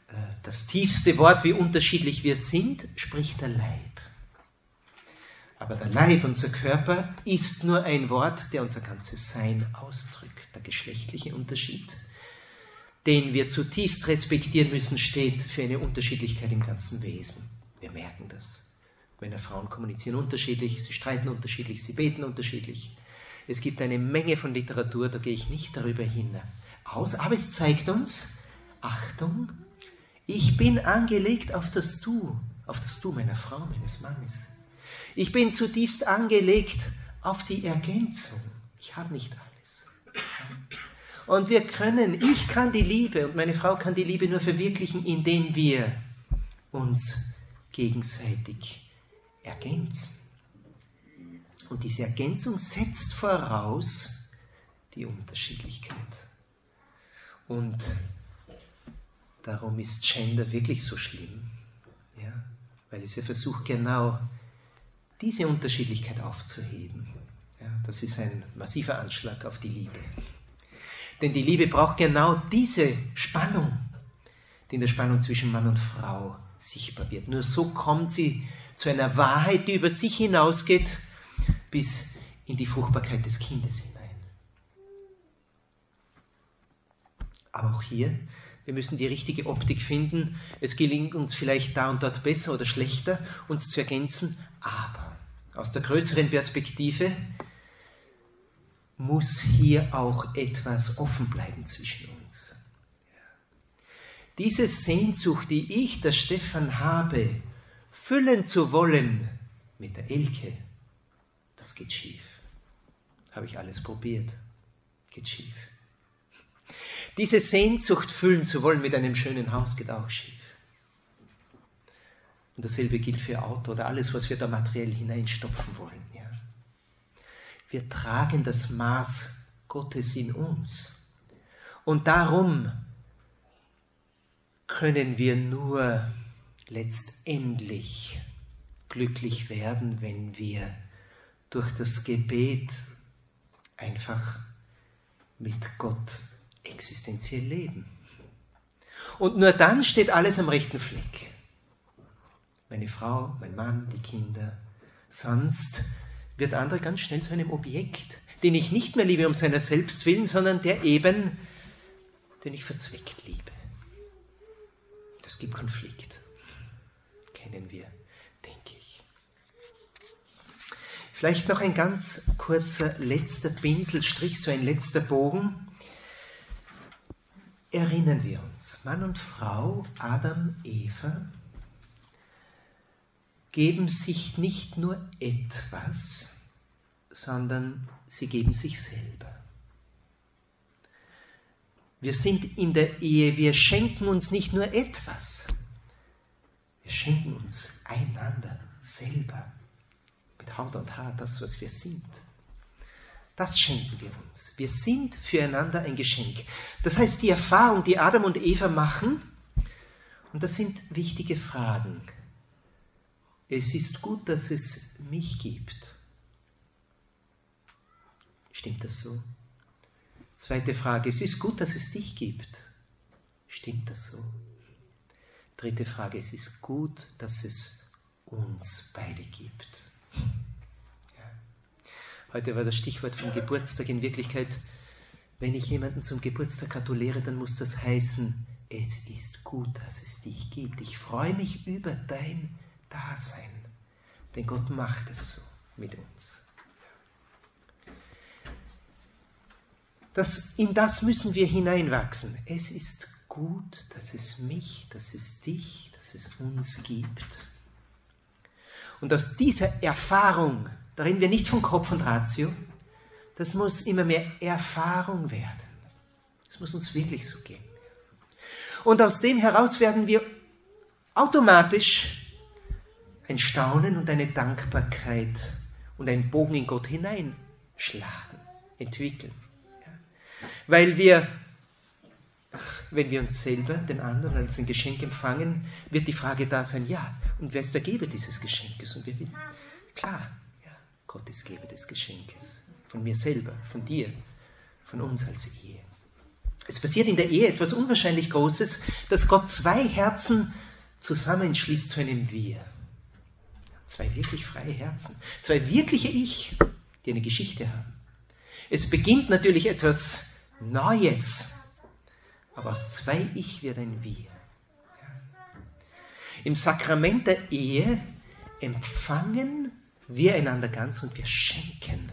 Äh, das tiefste Wort, wie unterschiedlich wir sind, spricht der Leib. Aber der Leib, unser Körper, ist nur ein Wort, der unser ganzes Sein ausdrückt. Der geschlechtliche Unterschied, den wir zutiefst respektieren müssen, steht für eine Unterschiedlichkeit im ganzen Wesen. Wir merken das. Männer, Frauen kommunizieren unterschiedlich, sie streiten unterschiedlich, sie beten unterschiedlich. Es gibt eine Menge von Literatur, da gehe ich nicht darüber hinaus, aber es zeigt uns, Achtung, ich bin angelegt auf das Du, auf das Du meiner Frau, meines Mannes. Ich bin zutiefst angelegt auf die Ergänzung. Ich habe nicht alles. Und wir können, ich kann die Liebe und meine Frau kann die Liebe nur verwirklichen, indem wir uns gegenseitig ergänzen. Und diese Ergänzung setzt voraus die Unterschiedlichkeit. Und darum ist Gender wirklich so schlimm, ja? weil es ja versucht genau diese Unterschiedlichkeit aufzuheben. Ja, das ist ein massiver Anschlag auf die Liebe. Denn die Liebe braucht genau diese Spannung, die in der Spannung zwischen Mann und Frau sichtbar wird. Nur so kommt sie zu einer Wahrheit, die über sich hinausgeht bis in die Fruchtbarkeit des Kindes hinein. Aber auch hier, wir müssen die richtige Optik finden. Es gelingt uns vielleicht da und dort besser oder schlechter, uns zu ergänzen, aber aus der größeren Perspektive muss hier auch etwas offen bleiben zwischen uns. Diese Sehnsucht, die ich, der Stefan, habe, füllen zu wollen mit der Elke, das geht schief. Habe ich alles probiert. Geht schief. Diese Sehnsucht füllen zu wollen mit einem schönen Haus geht auch schief. Und dasselbe gilt für Auto oder alles, was wir da materiell hineinstopfen wollen. Ja. Wir tragen das Maß Gottes in uns. Und darum können wir nur letztendlich glücklich werden, wenn wir durch das Gebet einfach mit Gott existenziell leben. Und nur dann steht alles am rechten Fleck. Meine Frau, mein Mann, die Kinder. Sonst wird andere ganz schnell zu einem Objekt, den ich nicht mehr liebe um seiner selbst willen, sondern der eben, den ich verzweckt liebe. Das gibt Konflikt kennen wir, denke ich. Vielleicht noch ein ganz kurzer letzter Pinselstrich, so ein letzter Bogen. Erinnern wir uns, Mann und Frau, Adam, Eva, geben sich nicht nur etwas, sondern sie geben sich selber. Wir sind in der Ehe, wir schenken uns nicht nur etwas, wir schenken uns einander selber mit Haut und Haar das, was wir sind. Das schenken wir uns. Wir sind füreinander ein Geschenk. Das heißt, die Erfahrung, die Adam und Eva machen, und das sind wichtige Fragen. Es ist gut, dass es mich gibt. Stimmt das so? Zweite Frage, es ist gut, dass es dich gibt. Stimmt das so? Dritte Frage, es ist gut, dass es uns beide gibt. Ja. Heute war das Stichwort vom Geburtstag in Wirklichkeit, wenn ich jemanden zum Geburtstag gratuliere, dann muss das heißen, es ist gut, dass es dich gibt. Ich freue mich über dein Dasein, denn Gott macht es so mit uns. Das, in das müssen wir hineinwachsen. Es ist gut, dass es mich, dass es dich, dass es uns gibt. Und aus dieser Erfahrung, da reden wir nicht von Kopf und Ratio, das muss immer mehr Erfahrung werden. Das muss uns wirklich so gehen. Und aus dem heraus werden wir automatisch ein Staunen und eine Dankbarkeit und einen Bogen in Gott hineinschlagen, entwickeln. Weil wir wenn wir uns selber, den anderen als ein Geschenk empfangen, wird die Frage da sein, ja, und wer ist der Geber dieses Geschenkes? Und wir wissen, klar, ja, Gott ist Geber des Geschenkes. Von mir selber, von dir, von uns als Ehe. Es passiert in der Ehe etwas unwahrscheinlich Großes, dass Gott zwei Herzen zusammenschließt zu einem Wir. Zwei wirklich freie Herzen. Zwei wirkliche Ich, die eine Geschichte haben. Es beginnt natürlich etwas Neues, aber aus zwei Ich wird ein Wir. Im Sakrament der Ehe empfangen wir einander ganz und wir schenken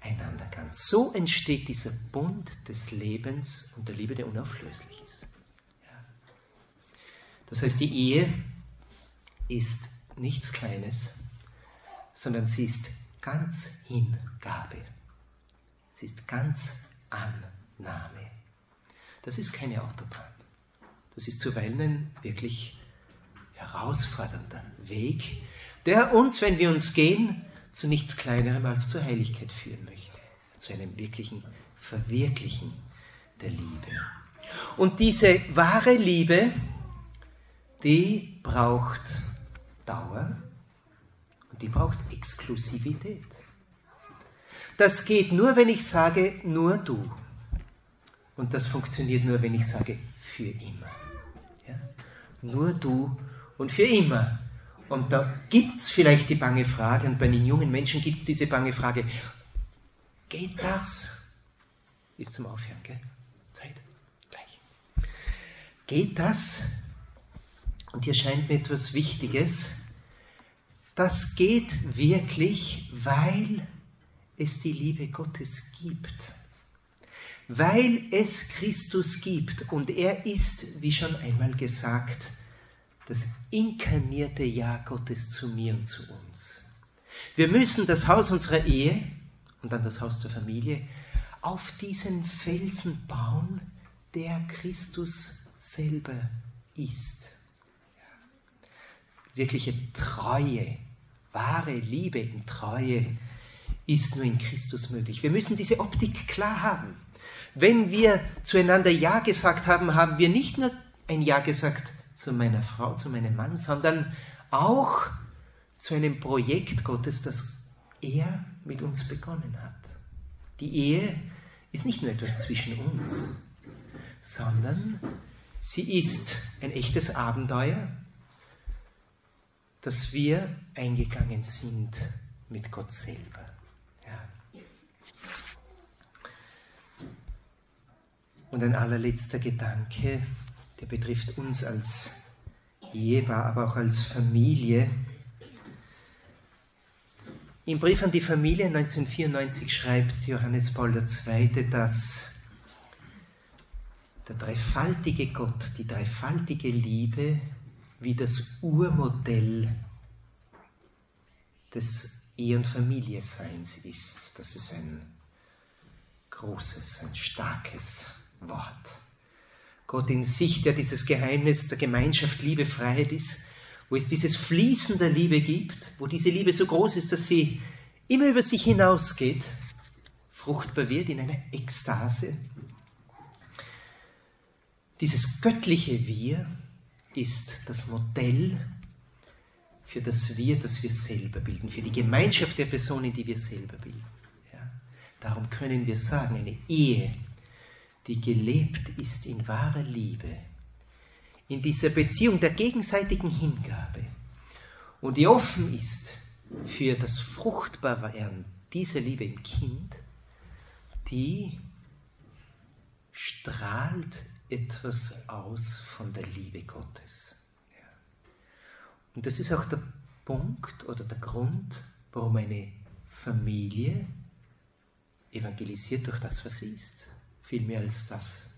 einander ganz. So entsteht dieser Bund des Lebens und der Liebe, der unauflöslich ist. Das heißt, die Ehe ist nichts Kleines, sondern sie ist ganz Hingabe. Sie ist ganz Annahme. Das ist keine Autobahn. Das ist zuweilen ein wirklich herausfordernder Weg, der uns, wenn wir uns gehen, zu nichts Kleinerem als zur Heiligkeit führen möchte. Zu einem wirklichen Verwirklichen der Liebe. Und diese wahre Liebe, die braucht Dauer und die braucht Exklusivität. Das geht nur, wenn ich sage, nur du. Und das funktioniert nur, wenn ich sage, für immer. Ja? Nur du und für immer. Und da gibt es vielleicht die bange Frage, und bei den jungen Menschen gibt es diese bange Frage, geht das? Ist zum Aufhören, gell? Zeit, gleich. Geht das? Und hier scheint mir etwas Wichtiges. Das geht wirklich, weil es die Liebe Gottes gibt. Weil es Christus gibt und er ist, wie schon einmal gesagt, das inkarnierte Ja Gottes zu mir und zu uns. Wir müssen das Haus unserer Ehe und dann das Haus der Familie auf diesen Felsen bauen, der Christus selber ist. Wirkliche Treue, wahre Liebe in Treue ist nur in Christus möglich. Wir müssen diese Optik klar haben. Wenn wir zueinander Ja gesagt haben, haben wir nicht nur ein Ja gesagt zu meiner Frau, zu meinem Mann, sondern auch zu einem Projekt Gottes, das er mit uns begonnen hat. Die Ehe ist nicht nur etwas zwischen uns, sondern sie ist ein echtes Abenteuer, das wir eingegangen sind mit Gott selber. Ja. Und ein allerletzter Gedanke, der betrifft uns als Ehepaar, aber auch als Familie. Im Brief an die Familie 1994 schreibt Johannes Paul II, dass der dreifaltige Gott, die dreifaltige Liebe wie das Urmodell des Ehe- und Familieseins ist. Das ist ein großes, ein starkes Wort. Gott in sich, der dieses Geheimnis der Gemeinschaft, Liebe, Freiheit ist, wo es dieses Fließen der Liebe gibt, wo diese Liebe so groß ist, dass sie immer über sich hinausgeht, fruchtbar wird in einer Ekstase. Dieses göttliche Wir ist das Modell für das Wir, das wir selber bilden, für die Gemeinschaft der Personen, die wir selber bilden. Ja? Darum können wir sagen, eine Ehe die gelebt ist in wahrer Liebe, in dieser Beziehung der gegenseitigen Hingabe. Und die offen ist für das Fruchtbarwerden dieser Liebe im Kind, die strahlt etwas aus von der Liebe Gottes. Und das ist auch der Punkt oder der Grund, warum eine Familie evangelisiert durch das, was sie ist viel mehr als das,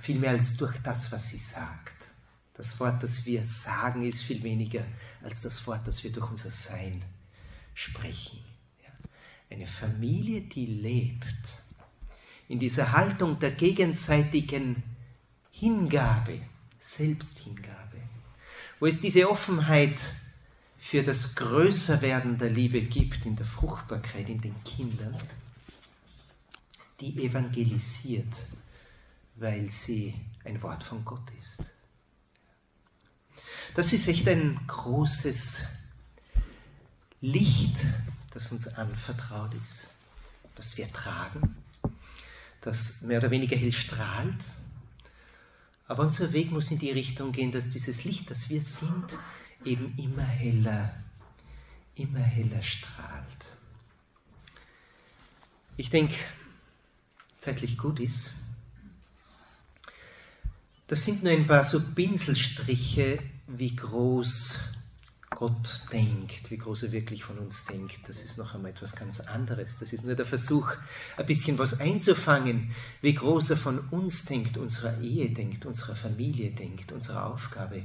viel mehr als durch das, was sie sagt. Das Wort, das wir sagen, ist viel weniger als das Wort, das wir durch unser Sein sprechen. Eine Familie, die lebt in dieser Haltung der gegenseitigen Hingabe, Selbsthingabe, wo es diese Offenheit für das Größerwerden der Liebe gibt in der Fruchtbarkeit in den Kindern, die evangelisiert, weil sie ein Wort von Gott ist. Das ist echt ein großes Licht, das uns anvertraut ist, das wir tragen, das mehr oder weniger hell strahlt. Aber unser Weg muss in die Richtung gehen, dass dieses Licht, das wir sind, eben immer heller immer heller strahlt. Ich denke, zeitlich gut ist, das sind nur ein paar so Pinselstriche, wie groß Gott denkt, wie groß er wirklich von uns denkt. Das ist noch einmal etwas ganz anderes. Das ist nur der Versuch, ein bisschen was einzufangen, wie groß er von uns denkt, unserer Ehe denkt, unserer Familie denkt, unserer Aufgabe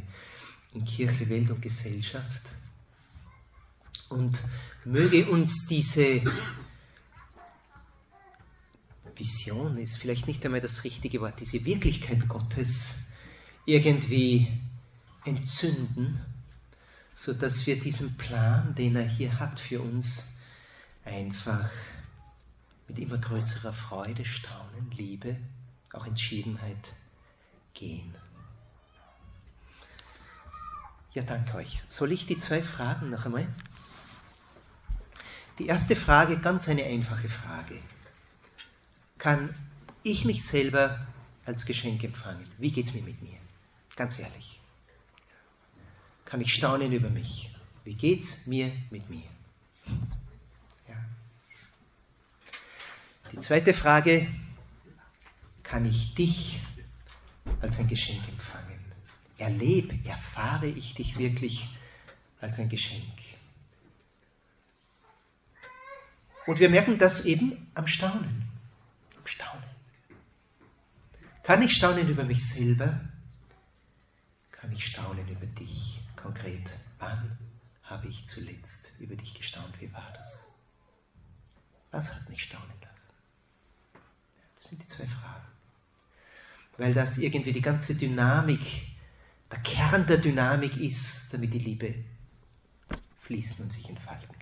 in Kirche, Welt und Gesellschaft. Und möge uns diese Vision ist vielleicht nicht einmal das richtige Wort, diese Wirklichkeit Gottes irgendwie entzünden, sodass wir diesen Plan, den er hier hat für uns, einfach mit immer größerer Freude, Staunen, Liebe, auch Entschiedenheit gehen. Ja, danke euch. Soll ich die zwei Fragen noch einmal? Die erste Frage, ganz eine einfache Frage. Kann ich mich selber als Geschenk empfangen? Wie geht es mir mit mir? Ganz ehrlich. Kann ich staunen über mich? Wie geht es mir mit mir? Ja. Die zweite Frage, kann ich dich als ein Geschenk empfangen? Erlebe, erfahre ich dich wirklich als ein Geschenk? Und wir merken das eben am Staunen. Kann ich staunen über mich selber? Kann ich staunen über dich? Konkret, wann habe ich zuletzt über dich gestaunt? Wie war das? Was hat mich staunen lassen? Das sind die zwei Fragen. Weil das irgendwie die ganze Dynamik, der Kern der Dynamik ist, damit die Liebe fließen und sich entfalten kann.